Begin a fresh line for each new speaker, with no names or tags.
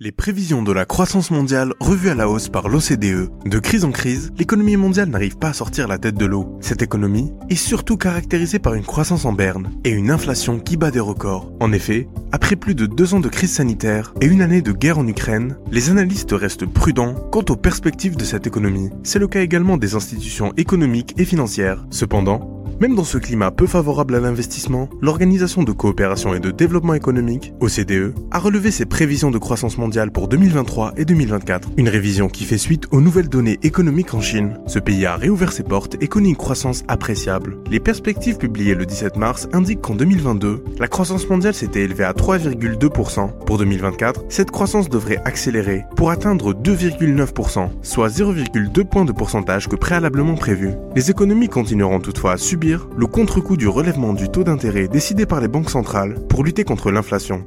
Les prévisions de la croissance mondiale revues à la hausse par l'OCDE. De crise en crise, l'économie mondiale n'arrive pas à sortir la tête de l'eau. Cette économie est surtout caractérisée par une croissance en berne et une inflation qui bat des records. En effet, après plus de deux ans de crise sanitaire et une année de guerre en Ukraine, les analystes restent prudents quant aux perspectives de cette économie. C'est le cas également des institutions économiques et financières. Cependant, même dans ce climat peu favorable à l'investissement, l'Organisation de coopération et de développement économique, OCDE, a relevé ses prévisions de croissance mondiale pour 2023 et 2024. Une révision qui fait suite aux nouvelles données économiques en Chine. Ce pays a réouvert ses portes et connaît une croissance appréciable. Les perspectives publiées le 17 mars indiquent qu'en 2022, la croissance mondiale s'était élevée à 3,2%. Pour 2024, cette croissance devrait accélérer pour atteindre 2,9%, soit 0,2 points de pourcentage que préalablement prévu. Les économies continueront toutefois à subir le contre-coup du relèvement du taux d'intérêt décidé par les banques centrales pour lutter contre l'inflation.